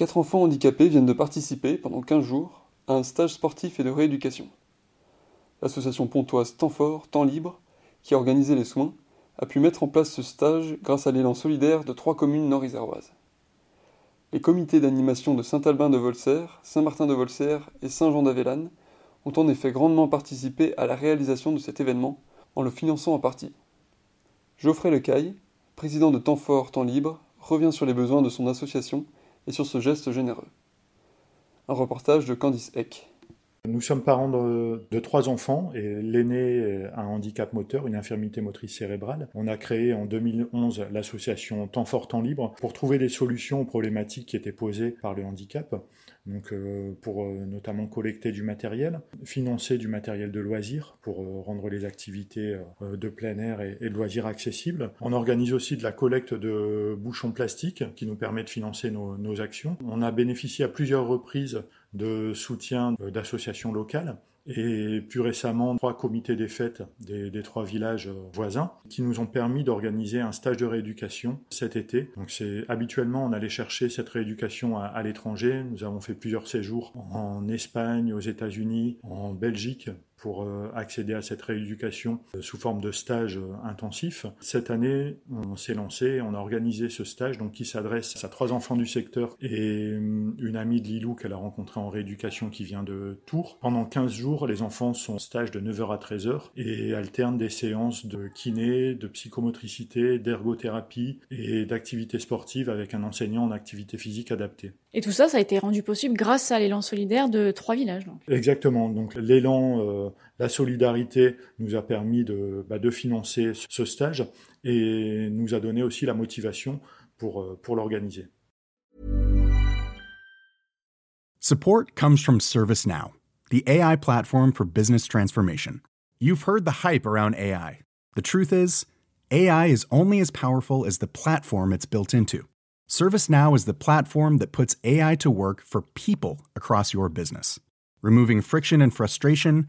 Quatre enfants handicapés viennent de participer, pendant 15 jours, à un stage sportif et de rééducation. L'association pontoise Temps Fort, Temps Libre, qui a organisé les soins, a pu mettre en place ce stage grâce à l'élan solidaire de trois communes nord-iséroises. Les comités d'animation de Saint-Albin de Volserre, Saint-Martin de Volserre et Saint-Jean-d'Avellane ont en effet grandement participé à la réalisation de cet événement en le finançant en partie. Geoffrey Lecaille, président de Temps Fort, Temps Libre, revient sur les besoins de son association et sur ce geste généreux. Un reportage de Candice Eck. Nous sommes parents de, trois enfants et l'aîné a un handicap moteur, une infirmité motrice cérébrale. On a créé en 2011 l'association Temps fort, temps libre pour trouver des solutions aux problématiques qui étaient posées par le handicap. Donc euh, pour euh, notamment collecter du matériel, financer du matériel de loisirs pour euh, rendre les activités de plein air et, de loisirs accessibles. On organise aussi de la collecte de bouchons plastiques qui nous permet de financer nos actions. On a bénéficié à plusieurs reprises de soutien d'associations locales et plus récemment trois comités des fêtes des, trois villages voisins qui nous ont permis d'organiser un stage de rééducation cet été. Donc c'est habituellement on allait chercher cette rééducation à, à l'étranger. Nous avons fait plusieurs séjours en Espagne, aux États-Unis, en Belgique pour euh, accéder à cette rééducation euh, sous forme de stage euh, intensif. Cette année, on s'est lancé, on a organisé ce stage donc qui s'adresse à trois enfants du secteur et une amie de Lilou qu'elle a rencontrée en rééducation qui vient de Tours. Pendant 15 jours, les enfants sont en stage de 9h à 13h et alternent des séances de kiné, de psychomotricité, d'ergothérapie et d'activité sportive avec un enseignant en activité physique adaptée. Et tout ça, ça a été rendu possible grâce à l'élan solidaire de trois villages. Donc. Exactement. Donc l'élan, la solidarité nous a permis de, bah, financer ce stage et nous a donné aussi la motivation pour, euh, pour l'organiser. Support comes from ServiceNow, the AI platform for business transformation. You've heard the hype around AI. The truth is, AI is only as powerful as the platform it's built into. ServiceNow is the platform that puts AI to work for people across your business, removing friction and frustration